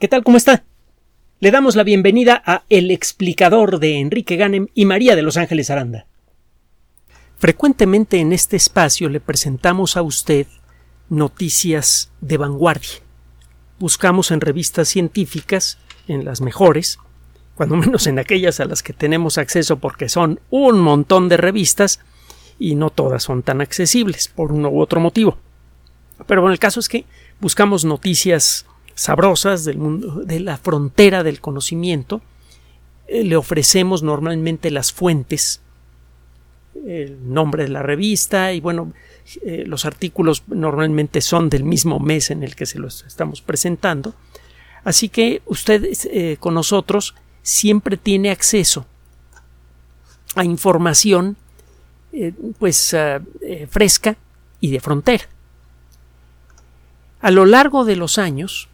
¿Qué tal? ¿Cómo está? Le damos la bienvenida a El explicador de Enrique Ganem y María de Los Ángeles Aranda. Frecuentemente en este espacio le presentamos a usted noticias de vanguardia. Buscamos en revistas científicas, en las mejores, cuando menos en aquellas a las que tenemos acceso porque son un montón de revistas y no todas son tan accesibles por uno u otro motivo. Pero bueno, el caso es que buscamos noticias sabrosas del mundo, de la frontera del conocimiento. Eh, le ofrecemos normalmente las fuentes, el nombre de la revista y bueno, eh, los artículos normalmente son del mismo mes en el que se los estamos presentando. Así que usted eh, con nosotros siempre tiene acceso a información pues fresca y de frontera. A lo largo de los años,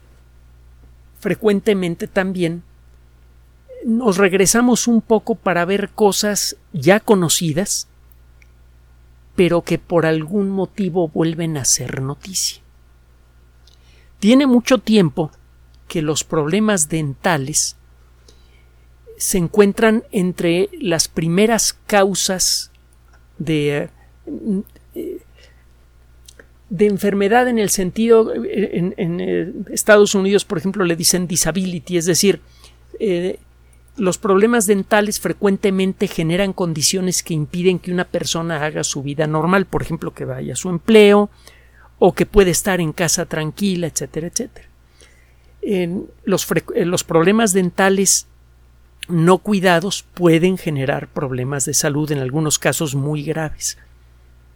frecuentemente también nos regresamos un poco para ver cosas ya conocidas, pero que por algún motivo vuelven a ser noticia. Tiene mucho tiempo que los problemas dentales se encuentran entre las primeras causas de eh, de enfermedad en el sentido, en, eh, Estados Unidos, por ejemplo, le dicen disability, es decir, eh, los problemas dentales frecuentemente generan condiciones que impiden que una persona haga su vida normal, por ejemplo, que vaya a su empleo o que puede estar en casa tranquila, etcétera, etcétera. los, eh, los problemas dentales no cuidados pueden generar problemas de salud, en algunos casos muy graves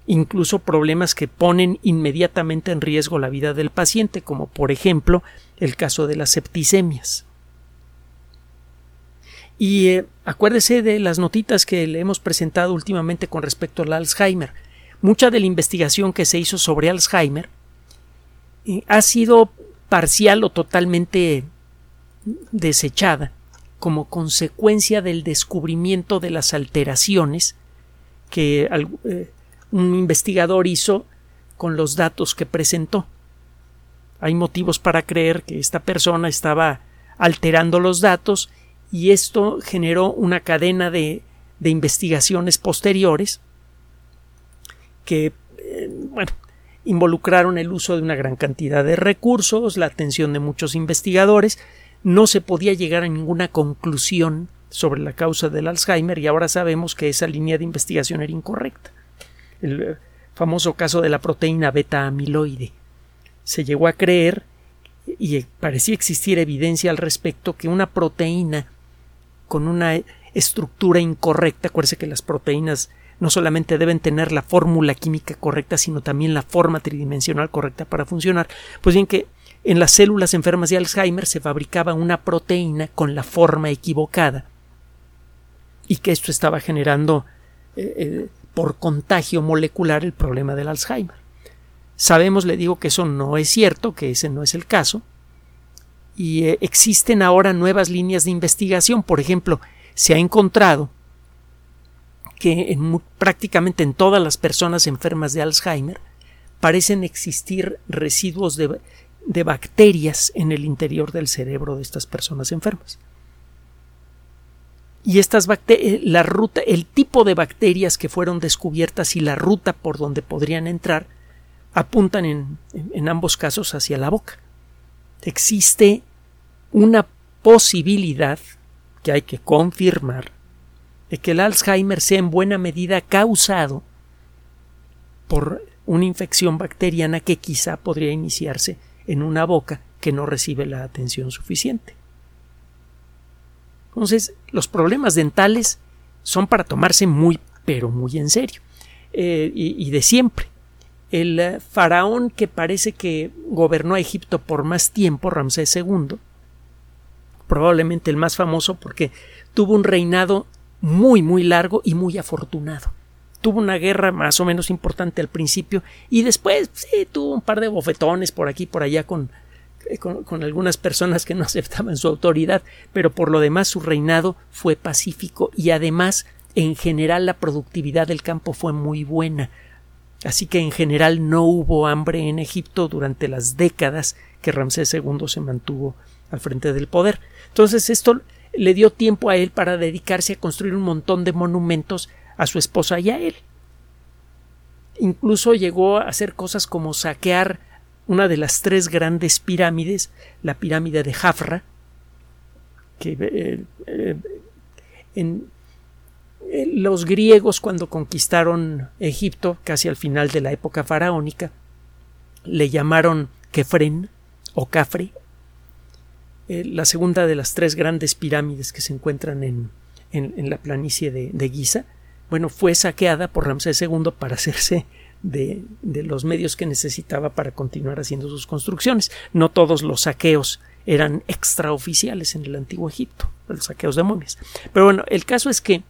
incluso problemas que ponen inmediatamente en riesgo la vida del paciente, como por ejemplo el caso de las septicemias. Y eh, acuérdese de las notitas que le hemos presentado últimamente con respecto al Alzheimer. Mucha de la investigación que se hizo sobre Alzheimer eh, ha sido parcial o totalmente desechada como consecuencia del descubrimiento de las alteraciones que eh, un investigador hizo con los datos que presentó. Hay motivos para creer que esta persona estaba alterando los datos y esto generó una cadena de, investigaciones posteriores que, eh, involucraron el uso de una gran cantidad de recursos, la atención de muchos investigadores, no se podía llegar a ninguna conclusión sobre la causa del Alzheimer y ahora sabemos que esa línea de investigación era incorrecta el famoso caso de la proteína beta amiloide. Se llegó a creer y parecía existir evidencia al respecto que una proteína con una estructura incorrecta, acuérdese que las proteínas no solamente deben tener la fórmula química correcta, sino también la forma tridimensional correcta para funcionar. Pues bien que en las células enfermas de Alzheimer se fabricaba una proteína con la forma equivocada y que esto estaba generando eh, eh, por contagio molecular el problema del Alzheimer. Sabemos, le digo, que eso no es cierto, que ese no es el caso, y eh, existen ahora nuevas líneas de investigación. Por ejemplo, se ha encontrado que en, prácticamente en todas las personas enfermas de Alzheimer parecen existir residuos de bacterias en el interior del cerebro de estas personas enfermas y estas eh, la ruta, el tipo de bacterias que fueron descubiertas y la ruta por donde podrían entrar apuntan en, en ambos casos hacia la boca. Existe una posibilidad que hay que confirmar de que el Alzheimer sea en buena medida causado por una infección bacteriana que quizá podría iniciarse en una boca que no recibe la atención suficiente. Entonces, los problemas dentales son para tomarse muy, pero muy en serio. Eh, y, de siempre. El eh, faraón que parece que gobernó a Egipto por más tiempo, Ramsés II, probablemente el más famoso porque tuvo un reinado muy, muy largo y muy afortunado. Tuvo una guerra más o menos importante al principio y después tuvo un par de bofetones por aquí por allá con eh, con, algunas personas que no aceptaban su autoridad, pero por lo demás su reinado fue pacífico y además en general la productividad del campo fue muy buena. Así que en general no hubo hambre en Egipto durante las décadas que Ramsés II se mantuvo al frente del poder. Entonces esto le dio tiempo a él para dedicarse a construir un montón de monumentos a su esposa y a él. Incluso llegó a hacer cosas como saquear una de las tres grandes pirámides, la pirámide de Jafra, que eh, eh, eh, los griegos cuando conquistaron Egipto, casi al final de la época faraónica, le llamaron Kefren o Cafre, la segunda de las tres grandes pirámides que se encuentran en, en, la planicie de, de, Giza, bueno, fue saqueada por Ramsés II para hacerse de, los medios que necesitaba para continuar haciendo sus construcciones. No todos los saqueos eran extraoficiales en el antiguo Egipto, los saqueos de momias. Pero bueno, el caso es que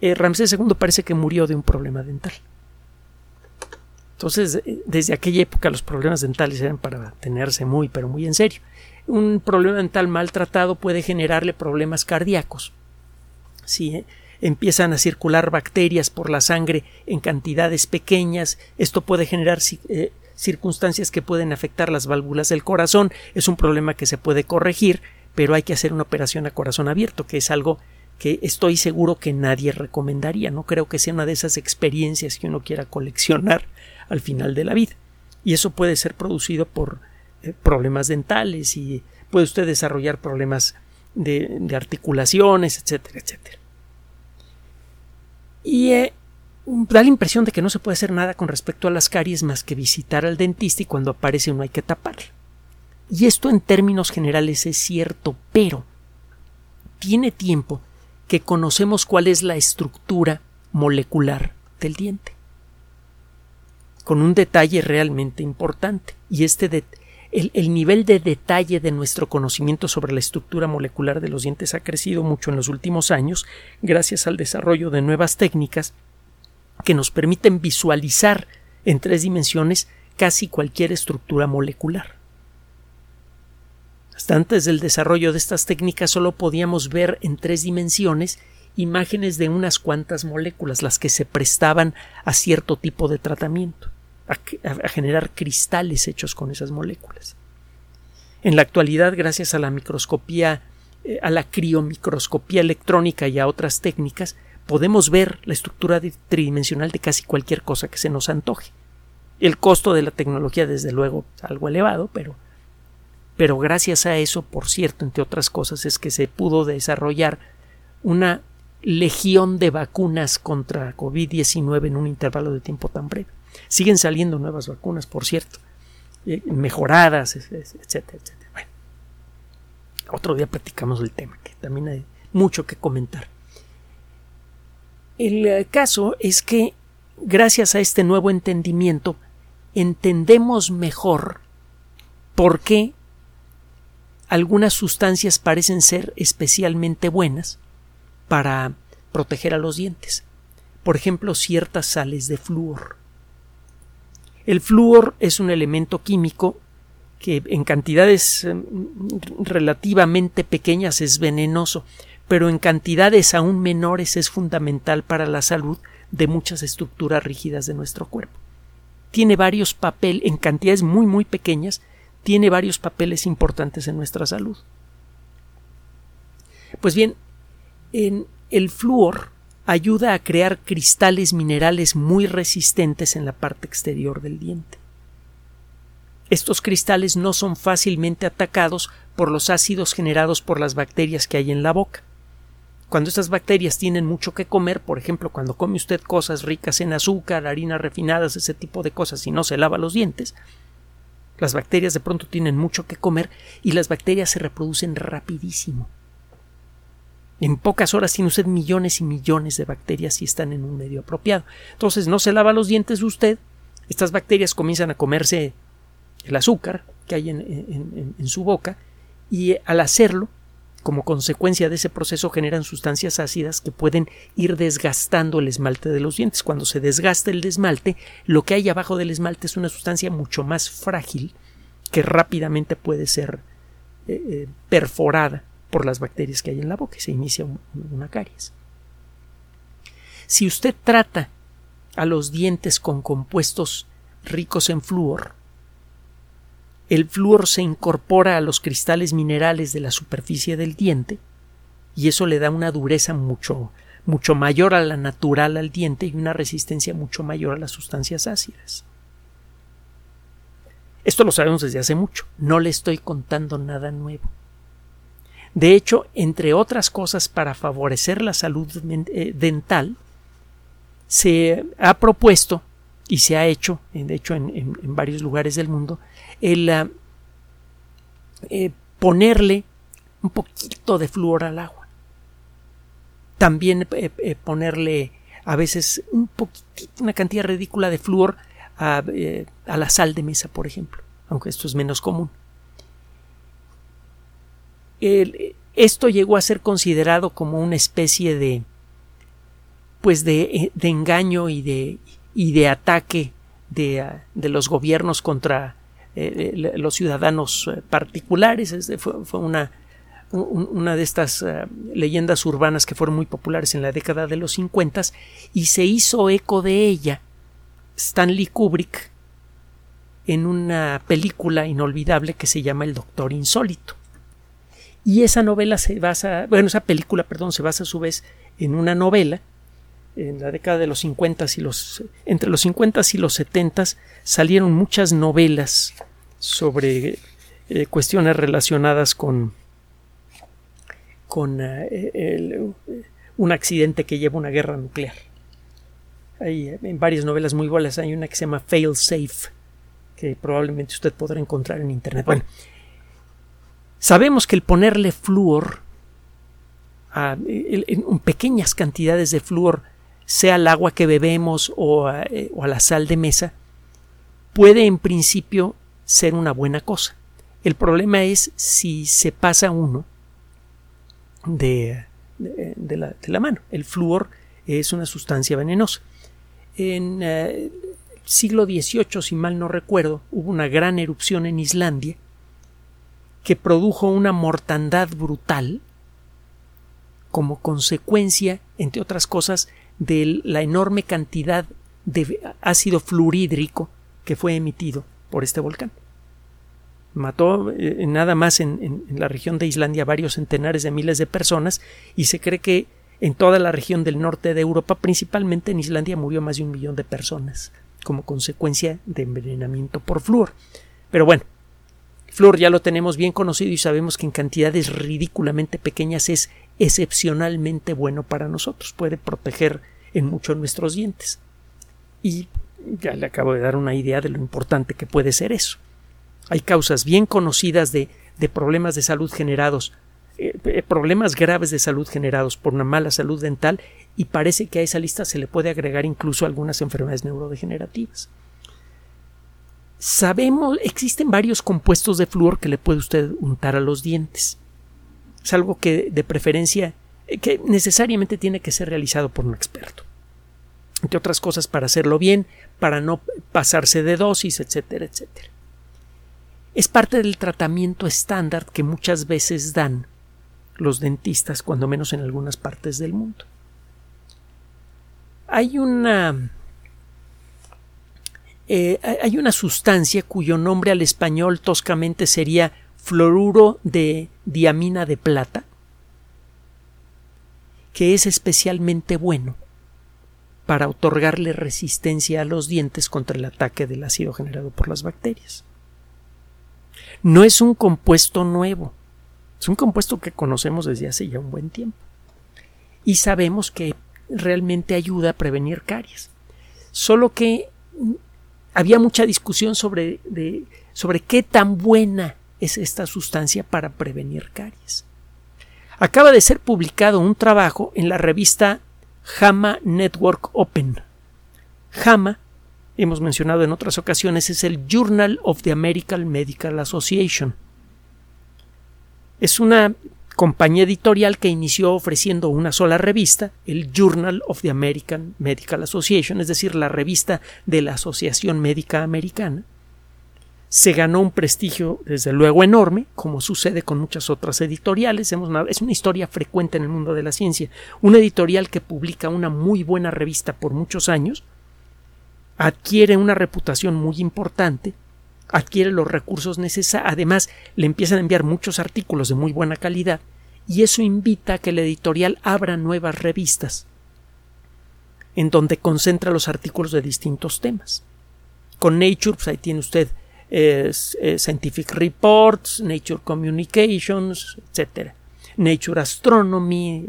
eh, Ramsés II parece que murió de un problema dental. Entonces, eh, desde aquella época los problemas dentales eran para tenerse muy, pero muy en serio. Un problema dental maltratado puede generarle problemas cardíacos. Si eh, empiezan a circular bacterias por la sangre en cantidades pequeñas, esto puede generar circunstancias que pueden afectar las válvulas del corazón. Es un problema que se puede corregir, pero hay que hacer una operación a corazón abierto, que es algo que estoy seguro que nadie recomendaría. No creo que sea una de esas experiencias que uno quiera coleccionar al final de la vida. Y eso puede ser producido por eh, problemas dentales y puede usted desarrollar problemas de, articulaciones, etcétera, etcétera. Y eh, da la impresión de que no se puede hacer nada con respecto a las caries más que visitar al dentista y cuando aparece uno hay que taparlo. Y esto en términos generales es cierto, pero tiene tiempo que conocemos cuál es la estructura molecular del diente. Con un detalle realmente importante. Y este el, el, nivel de detalle de nuestro conocimiento sobre la estructura molecular de los dientes ha crecido mucho en los últimos años gracias al desarrollo de nuevas técnicas que nos permiten visualizar en tres dimensiones casi cualquier estructura molecular. Hasta antes del desarrollo de estas técnicas solo podíamos ver en tres dimensiones imágenes de unas cuantas moléculas, las que se prestaban a cierto tipo de tratamiento, a, generar cristales hechos con esas moléculas. En la actualidad, gracias a la microscopía, eh, a la criomicroscopía electrónica y a otras técnicas, podemos ver la estructura tridimensional de casi cualquier cosa que se nos antoje. El costo de la tecnología, desde luego, es algo elevado, pero pero gracias a eso, por cierto, entre otras cosas, es que se pudo desarrollar una legión de vacunas contra COVID-19 en un intervalo de tiempo tan breve. Siguen saliendo nuevas vacunas, por cierto, eh, mejoradas, etcétera, etcétera. Bueno, otro día platicamos del tema, que también hay mucho que comentar. El eh, caso es que, gracias a este nuevo entendimiento, entendemos mejor por qué algunas sustancias parecen ser especialmente buenas para proteger a los dientes. Por ejemplo, ciertas sales de flúor. El flúor es un elemento químico que en cantidades em, relativamente pequeñas es venenoso, pero en cantidades aún menores es fundamental para la salud de muchas estructuras rígidas de nuestro cuerpo. Tiene varios papeles en cantidades muy muy pequeñas tiene varios papeles importantes en nuestra salud. Pues bien, en el flúor ayuda a crear cristales minerales muy resistentes en la parte exterior del diente. Estos cristales no son fácilmente atacados por los ácidos generados por las bacterias que hay en la boca. Cuando estas bacterias tienen mucho que comer, por ejemplo, cuando come usted cosas ricas en azúcar, harinas refinadas, ese tipo de cosas y no se lava los dientes, las bacterias de pronto tienen mucho que comer y las bacterias se reproducen rapidísimo. En pocas horas tiene usted millones y millones de bacterias si están en un medio apropiado. Entonces no se lava los dientes usted, estas bacterias comienzan a comerse el azúcar que hay en, su boca y al hacerlo como consecuencia de ese proceso generan sustancias ácidas que pueden ir desgastando el esmalte de los dientes. Cuando se desgasta el esmalte, lo que hay abajo del esmalte es una sustancia mucho más frágil que rápidamente puede ser eh, eh, perforada por las bacterias que hay en la boca y se inicia una caries. Si usted trata a los dientes con compuestos ricos en flúor, el flúor se incorpora a los cristales minerales de la superficie del diente y eso le da una dureza mucho mucho mayor a la natural al diente y una resistencia mucho mayor a las sustancias ácidas. Esto lo sabemos desde hace mucho, no le estoy contando nada nuevo. De hecho, entre otras cosas, para favorecer la salud eh, dental, se ha propuesto y se ha hecho, de hecho en, varios lugares del mundo, el ah, eh, ponerle un poquito de flúor al agua. También eh, ponerle a veces un poquitito, una cantidad ridícula de flúor a, a la sal de mesa, por ejemplo, aunque esto es menos común. Esto llegó a ser considerado como una especie de pues de, eh, engaño y de, ataque de, ah, los gobiernos contra eh, los ciudadanos eh, particulares. Fue, una, de estas leyendas urbanas que fueron muy populares en la década de los 50 y se hizo eco de ella Stanley Kubrick en una película inolvidable que se llama El Doctor Insólito. Y esa novela se basa, bueno, esa película, perdón, se basa a su vez en una novela en la década de los 50 y los entre los 50 y los 70 salieron muchas novelas sobre eh, cuestiones relacionadas con con eh, un accidente que lleva una guerra nuclear. Hay en varias novelas muy buenas hay una que se llama Fail Safe que probablemente usted podrá encontrar en internet. Bueno, sabemos que el ponerle flúor a, en pequeñas cantidades de flúor sea al agua que bebemos eh, o a, la sal de mesa, puede en principio ser una buena cosa. El problema es si se pasa uno de, la, mano. El flúor es una sustancia venenosa. En el eh, siglo XVIII, si mal no recuerdo, hubo una gran erupción en Islandia que produjo una mortandad brutal como consecuencia, entre otras cosas, de la enorme cantidad de ácido fluorhídrico que fue emitido por este volcán. Mató eh, nada más en, la región de Islandia varios centenares de miles de personas y se cree que en toda la región del norte de Europa, principalmente en Islandia, murió más de un millón de personas como consecuencia de envenenamiento por flúor. Pero bueno, flúor ya lo tenemos bien conocido y sabemos que en cantidades ridículamente pequeñas es excepcionalmente bueno para nosotros. Puede proteger en mucho nuestros dientes. Y ya le acabo de dar una idea de lo importante que puede ser eso. Hay causas bien conocidas de, de problemas de salud generados, eh, eh, problemas graves de salud generados por una mala salud dental y parece que a esa lista se le puede agregar incluso algunas enfermedades neurodegenerativas. Sabemos, existen varios compuestos de flúor que le puede usted untar a los dientes. Es algo que de preferencia, eh, que necesariamente tiene que ser realizado por un experto. Entre otras cosas, para hacerlo bien, para no pasarse de dosis, etcétera, etcétera. Es parte del tratamiento estándar que muchas veces dan los dentistas, cuando menos en algunas partes del mundo. Hay una eh, hay una sustancia cuyo nombre al español toscamente sería fluoruro de diamina de plata, que es especialmente bueno para otorgarle resistencia a los dientes contra el ataque del ácido generado por las bacterias. No es un compuesto nuevo, es un compuesto que conocemos desde hace ya un buen tiempo y sabemos que realmente ayuda a prevenir caries. Solo que había mucha discusión sobre, sobre qué tan buena es esta sustancia para prevenir caries. Acaba de ser publicado un trabajo en la revista JAMA Network Open. JAMA, hemos mencionado en otras ocasiones, es el Journal of the American Medical Association. Es una compañía editorial que inició ofreciendo una sola revista, el Journal of the American Medical Association, es decir, la revista de la Asociación Médica Americana, se ganó un prestigio desde luego enorme, como sucede con muchas otras editoriales. es una historia frecuente en el mundo de la ciencia. Una editorial que publica una muy buena revista por muchos años adquiere una reputación muy importante adquiere los recursos necesarios, además le empiezan a enviar muchos artículos de muy buena calidad y eso invita a que la editorial abra nuevas revistas en donde concentra los artículos de distintos temas. Con Nature, pues ahí tiene usted eh, Scientific Reports, Nature Communications, etc. Nature Astronomy,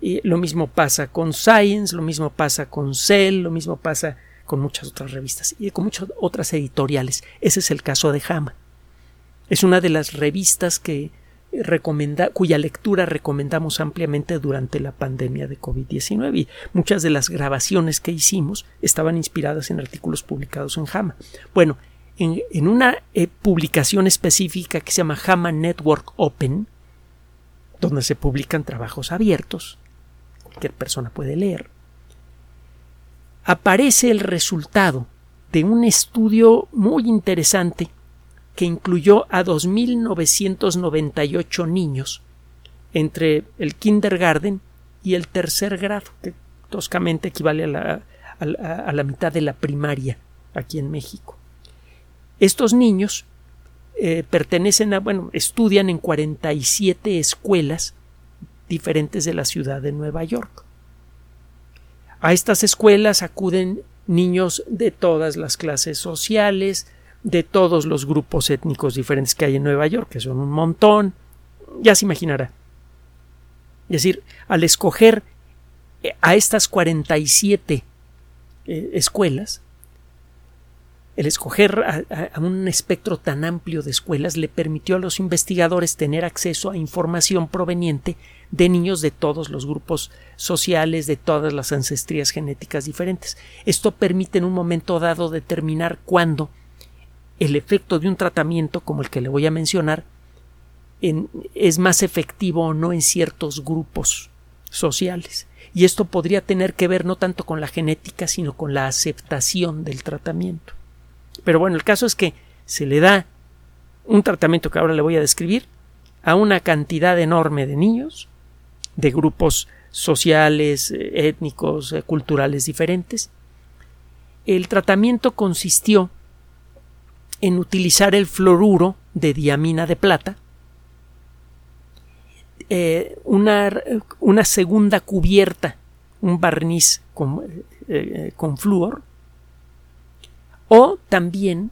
y lo mismo pasa con Science, lo mismo pasa con Cell, lo mismo pasa con muchas otras revistas y con muchas otras editoriales. Ese es el caso de Hama. Es una de las revistas que cuya lectura recomendamos ampliamente durante la pandemia de COVID-19 y muchas de las grabaciones que hicimos estaban inspiradas en artículos publicados en Hama. Bueno, en, una eh, publicación específica que se llama Hama Network Open, donde se publican trabajos abiertos, cualquier persona puede leer, aparece el resultado de un estudio muy interesante que incluyó a 2.998 niños entre el kindergarten y el tercer grado, que toscamente equivale a la, a mitad de la primaria aquí en México. Estos niños eh, pertenecen a, bueno, estudian en 47 escuelas diferentes de la ciudad de Nueva York. A estas escuelas acuden niños de todas las clases sociales, de todos los grupos étnicos diferentes que hay en Nueva York, que son un montón, ya se imaginará. Es decir, al escoger eh, a estas 47 eh, escuelas, el escoger a, un espectro tan amplio de escuelas le permitió a los investigadores tener acceso a información proveniente de niños de todos los grupos sociales, de todas las ancestrías genéticas diferentes. Esto permite en un momento dado determinar cuándo el efecto de un tratamiento como el que le voy a mencionar es más efectivo o no en ciertos grupos sociales. Y esto podría tener que ver no tanto con la genética, sino con la aceptación del tratamiento. Pero bueno, el caso es que se le da un tratamiento que ahora le voy a describir a una cantidad enorme de niños de grupos sociales, eh, étnicos, eh, culturales diferentes. El tratamiento consistió en utilizar el fluoruro de diamina de plata, eh, una, segunda cubierta, un barniz con, con flúor, o también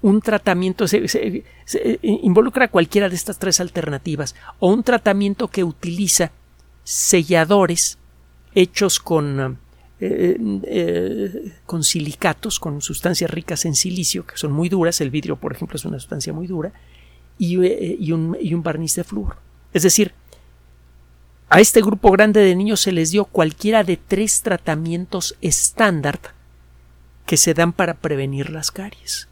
un tratamiento se, involucra cualquiera de estas tres alternativas. O un tratamiento que utiliza selladores hechos con eh, eh, con silicatos, con sustancias ricas en silicio, que son muy duras, el vidrio, por ejemplo, es una sustancia muy dura, y, eh, y, un, y un barniz de flúor. Es decir, a este grupo grande de niños se les dio cualquiera de tres tratamientos estándar que se dan para prevenir las caries.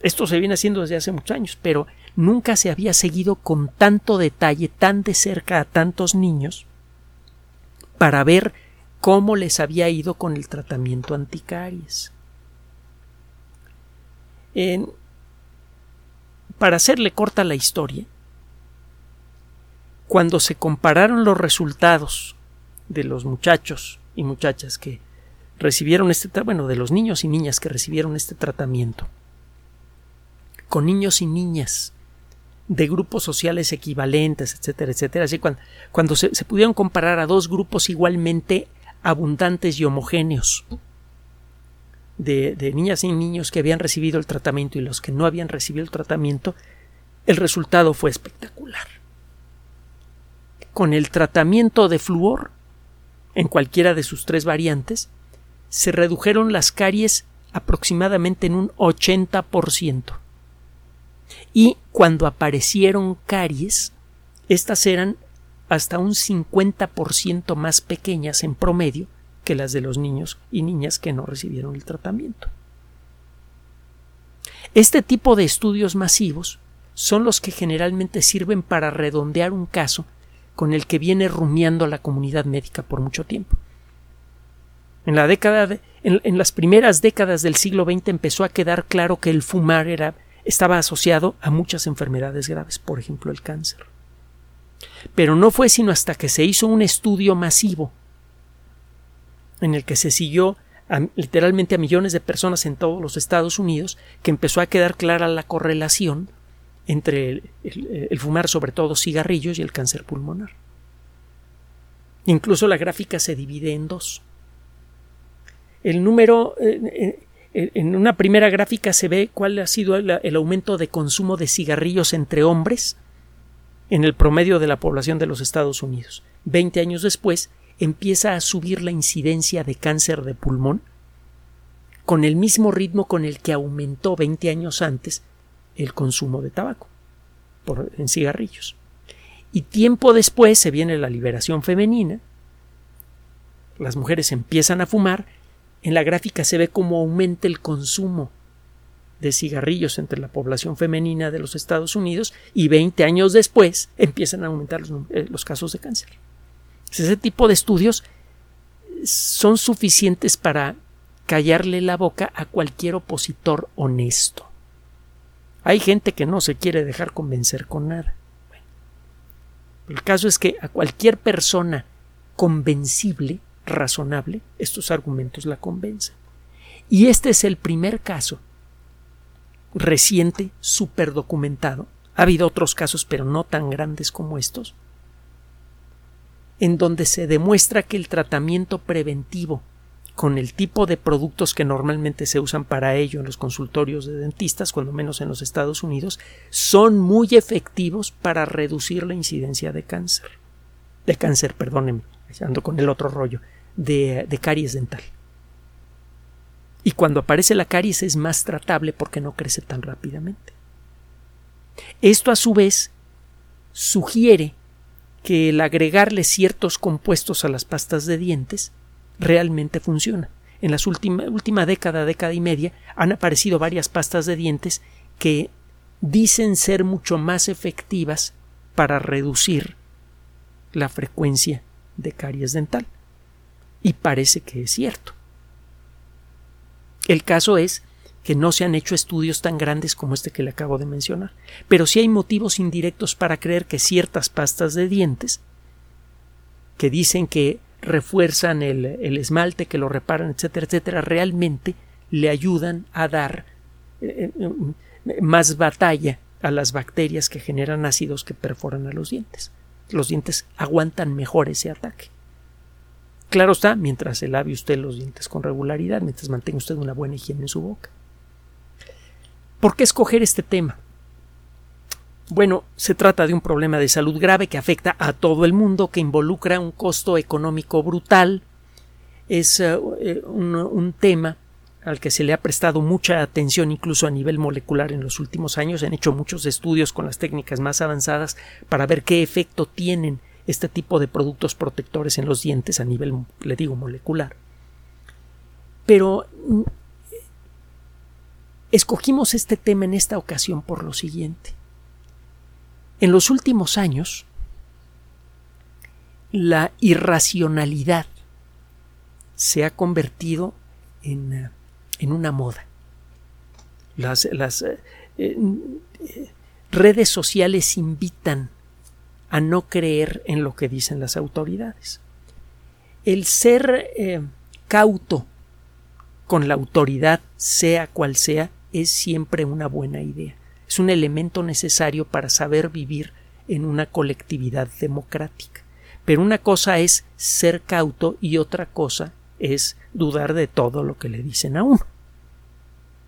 Esto se viene haciendo desde hace muchos años, pero nunca se había seguido con tanto detalle, tan de cerca a tantos niños, para ver cómo les había ido con el tratamiento anticaries. para hacerle corta la historia, cuando se compararon los resultados de los muchachos y muchachas que recibieron este bueno de los niños y niñas que recibieron este tratamiento con niños y niñas de grupos sociales equivalentes, etcétera, etcétera. Así cuando, cuando se, pudieron comparar a dos grupos igualmente abundantes y homogéneos de, de, niñas y niños que habían recibido el tratamiento y los que no habían recibido el tratamiento, el resultado fue espectacular. Con el tratamiento de flúor, en cualquiera de sus tres variantes, se redujeron las caries aproximadamente en un 80%. Y cuando aparecieron caries, estas eran hasta un 50% más pequeñas en promedio que las de los niños y niñas que no recibieron el tratamiento. Este tipo de estudios masivos son los que generalmente sirven para redondear un caso con el que viene rumiando la comunidad médica por mucho tiempo. En las primeras décadas del siglo XX empezó a quedar claro que el fumar era, estaba asociado a muchas enfermedades graves, por ejemplo el cáncer. Pero no fue sino hasta que se hizo un estudio masivo en el que se siguió literalmente a millones de personas en todos los Estados Unidos, que empezó a quedar clara la correlación entre el, fumar sobre todo cigarrillos y el cáncer pulmonar. Incluso la gráfica se divide en dos. El número, eh, eh, en una primera gráfica se ve cuál ha sido el aumento de consumo de cigarrillos entre hombres en el promedio de la población de los Estados Unidos. Veinte años después empieza a subir la incidencia de cáncer de pulmón con el mismo ritmo con el que aumentó 20 años antes el consumo de tabaco por, en cigarrillos. Y tiempo después se viene la liberación femenina, las mujeres empiezan a fumar, en la gráfica se ve cómo aumenta el consumo de cigarrillos entre la población femenina de los Estados Unidos y 20 años después empiezan a aumentar los, eh, los casos de cáncer. Ese tipo de estudios son suficientes para callarle la boca a cualquier opositor honesto. Hay gente que no se quiere dejar convencer con nada. el caso es que a cualquier persona convencible, razonable, estos argumentos la convencen. Y este es el primer caso reciente, super documentado. Ha habido otros casos, pero no tan grandes como estos, en donde se demuestra que el tratamiento preventivo con el tipo de productos que normalmente se usan para ello en los consultorios de dentistas, cuando menos en los Estados Unidos, son muy efectivos para reducir la incidencia de cáncer. De cáncer, perdónenme, ando con el otro rollo, de, caries dental. Y cuando aparece la caries es más tratable porque no crece tan rápidamente. Esto a su vez sugiere que el agregarle ciertos compuestos a las pastas de dientes realmente funciona. En la última, última década, década y media, han aparecido varias pastas de dientes que dicen ser mucho más efectivas para reducir la frecuencia de caries dental. Y parece que es cierto. El caso es que no se han hecho estudios tan grandes como este que le acabo de mencionar, pero sí hay motivos indirectos para creer que ciertas pastas de dientes que dicen que refuerzan el, esmalte, que lo reparan, etcétera, etcétera, realmente le ayudan a dar eh, eh, más batalla a las bacterias que generan ácidos que perforan a los dientes. Los dientes aguantan mejor ese ataque. Claro está, mientras se lave usted los dientes con regularidad, mientras mantenga usted una buena higiene en su boca. ¿Por qué escoger este tema? Bueno, se trata de un problema de salud grave que afecta a todo el mundo, que involucra un costo económico brutal. Es eh, eh, un, tema al que se le ha prestado mucha atención incluso a nivel molecular en los últimos años. Se han hecho muchos estudios con las técnicas más avanzadas para ver qué efecto tienen este tipo de productos protectores en los dientes a nivel, le digo, molecular. Pero mm, escogimos este tema en esta ocasión por lo siguiente. En los últimos años, la irracionalidad se ha convertido en, eh, una moda. Las, eh, eh, redes sociales invitan a no creer en lo que dicen las autoridades. El ser cauto con la autoridad, sea cual sea, es siempre una buena idea es un elemento necesario para saber vivir en una colectividad democrática. Pero una cosa es ser cauto y otra cosa es dudar de todo lo que le dicen a uno.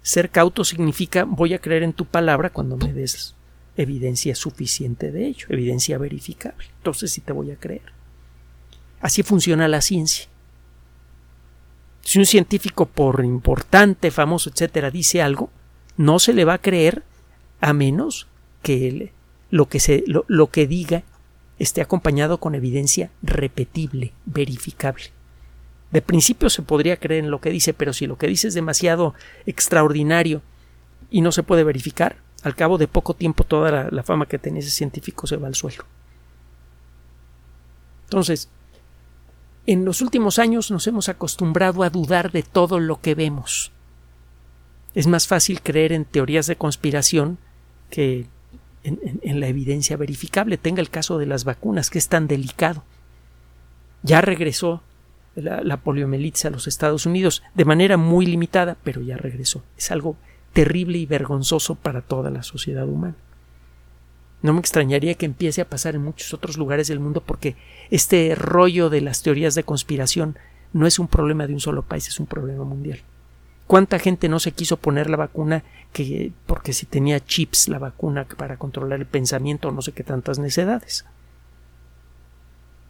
Ser cauto significa voy a creer en tu palabra cuando me des evidencia suficiente de ello, evidencia verificable. Entonces sí te voy a creer. Así funciona la ciencia. Si un científico, por importante, famoso, etcétera, dice algo, no se le va a creer a menos que lo que, se, lo, que diga esté acompañado con evidencia repetible, verificable. De principio se podría creer en lo que dice, pero si lo que dice es demasiado extraordinario y no se puede verificar, al cabo de poco tiempo toda la, fama que tenía ese científico se va al suelo. Entonces, en los últimos años nos hemos acostumbrado a dudar de todo lo que vemos. Es más fácil creer en teorías de conspiración que en, la evidencia verificable. Tenga el caso de las vacunas, que es tan delicado. Ya regresó la, la poliomielitis a los Estados Unidos de manera muy limitada, pero ya regresó. Es algo terrible y vergonzoso para toda la sociedad humana. No me extrañaría que empiece a pasar en muchos otros lugares del mundo porque este rollo de las teorías de conspiración no es un problema de un solo país, es un problema mundial. ¿Cuánta gente no se quiso poner la vacuna que porque si tenía chips la vacuna para controlar el pensamiento o no sé qué tantas necedades?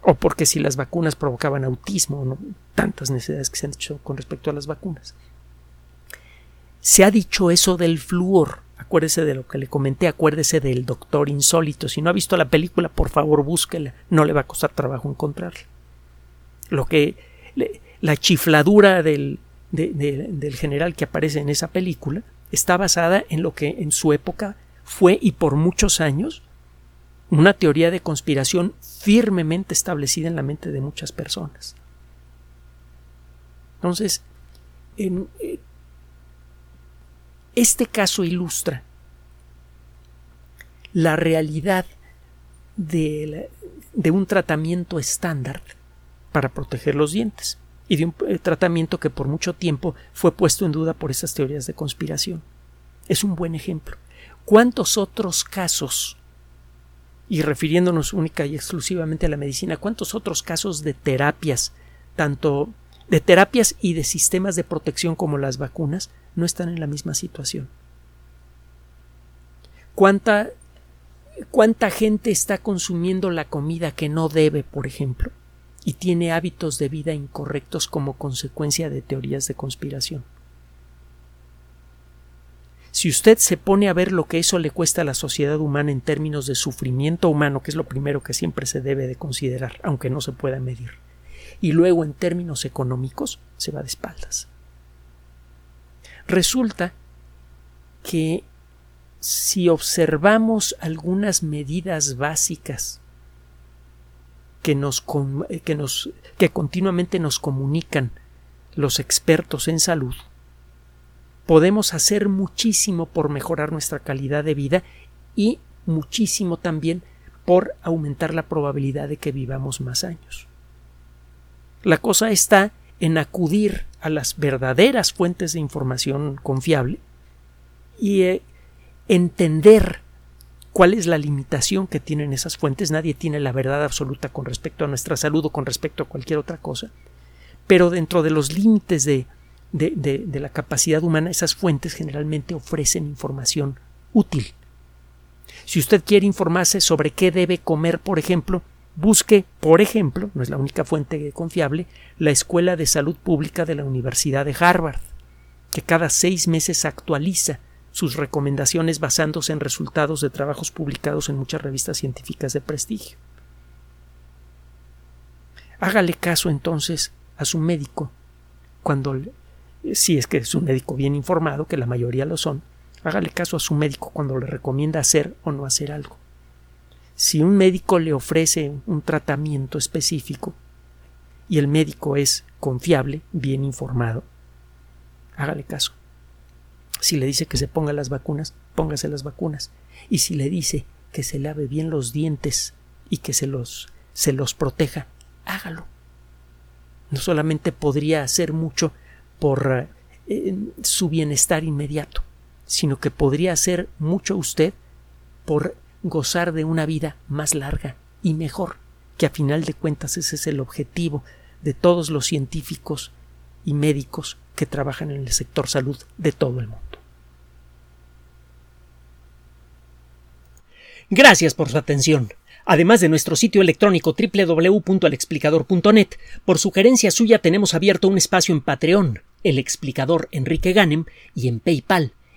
O porque si las vacunas provocaban autismo, no tantas necesidades que se han hecho con respecto a las vacunas. Se ha dicho eso del flúor. Acuérdese de lo que le comenté, acuérdese del doctor insólito. Si no ha visto la película, por favor búsquela. No le va a costar trabajo encontrarla. Lo que la chifladura del, del general que aparece en esa película está basada en lo que en su época fue y por muchos años una teoría de conspiración firmemente establecida en la mente de muchas personas. Entonces, en, eh, este caso ilustra la realidad de, un tratamiento estándar para proteger los dientes y de un eh, tratamiento que por mucho tiempo fue puesto en duda por esas teorías de conspiración. Es un buen ejemplo. ¿Cuántos otros casos, y refiriéndonos única y exclusivamente a la medicina, cuántos otros casos de terapias, tanto de terapias y de sistemas de protección como las vacunas, no están en la misma situación? ¿Cuánta, cuánta gente está consumiendo la comida que no debe, por ejemplo? y tiene hábitos de vida incorrectos como consecuencia de teorías de conspiración. Si usted se pone a ver lo que eso le cuesta a la sociedad humana en términos de sufrimiento humano, que es lo primero que siempre se debe de considerar, aunque no se pueda medir, y luego en términos económicos, se va de espaldas. Resulta que si observamos algunas medidas básicas que nos, eh, que nos que continuamente nos comunican los expertos en salud, podemos hacer muchísimo por mejorar nuestra calidad de vida y muchísimo también por aumentar la probabilidad de que vivamos más años. La cosa está en acudir a las verdaderas fuentes de información confiable y eh, entender cuál es la limitación que tienen esas fuentes. Nadie tiene la verdad absoluta con respecto a nuestra salud o con respecto a cualquier otra cosa. Pero dentro de los límites de, de, la capacidad humana, esas fuentes generalmente ofrecen información útil. Si usted quiere informarse sobre qué debe comer, por ejemplo, busque, por ejemplo, no es la única fuente confiable, la Escuela de Salud Pública de la Universidad de Harvard, que cada seis meses actualiza sus recomendaciones basándose en resultados de trabajos publicados en muchas revistas científicas de prestigio. Hágale caso entonces a su médico cuando si es que es un médico bien informado, que la mayoría lo son, hágale caso a su médico cuando le recomienda hacer o no hacer algo. Si un médico le ofrece un tratamiento específico y el médico es confiable, bien informado, hágale caso. Si le dice que se ponga las vacunas, póngase las vacunas. Y si le dice que se lave bien los dientes y que se los, se los proteja, hágalo. No solamente podría hacer mucho por eh, su bienestar inmediato, sino que podría hacer mucho usted por gozar de una vida más larga y mejor, que a final de cuentas ese es el objetivo de todos los científicos y médicos que trabajan en el sector salud de todo el mundo. Gracias por su atención. Además de nuestro sitio electrónico www.alexplicador.net, por sugerencia suya tenemos abierto un espacio en Patreon, el explicador Enrique Ganem, y en PayPal,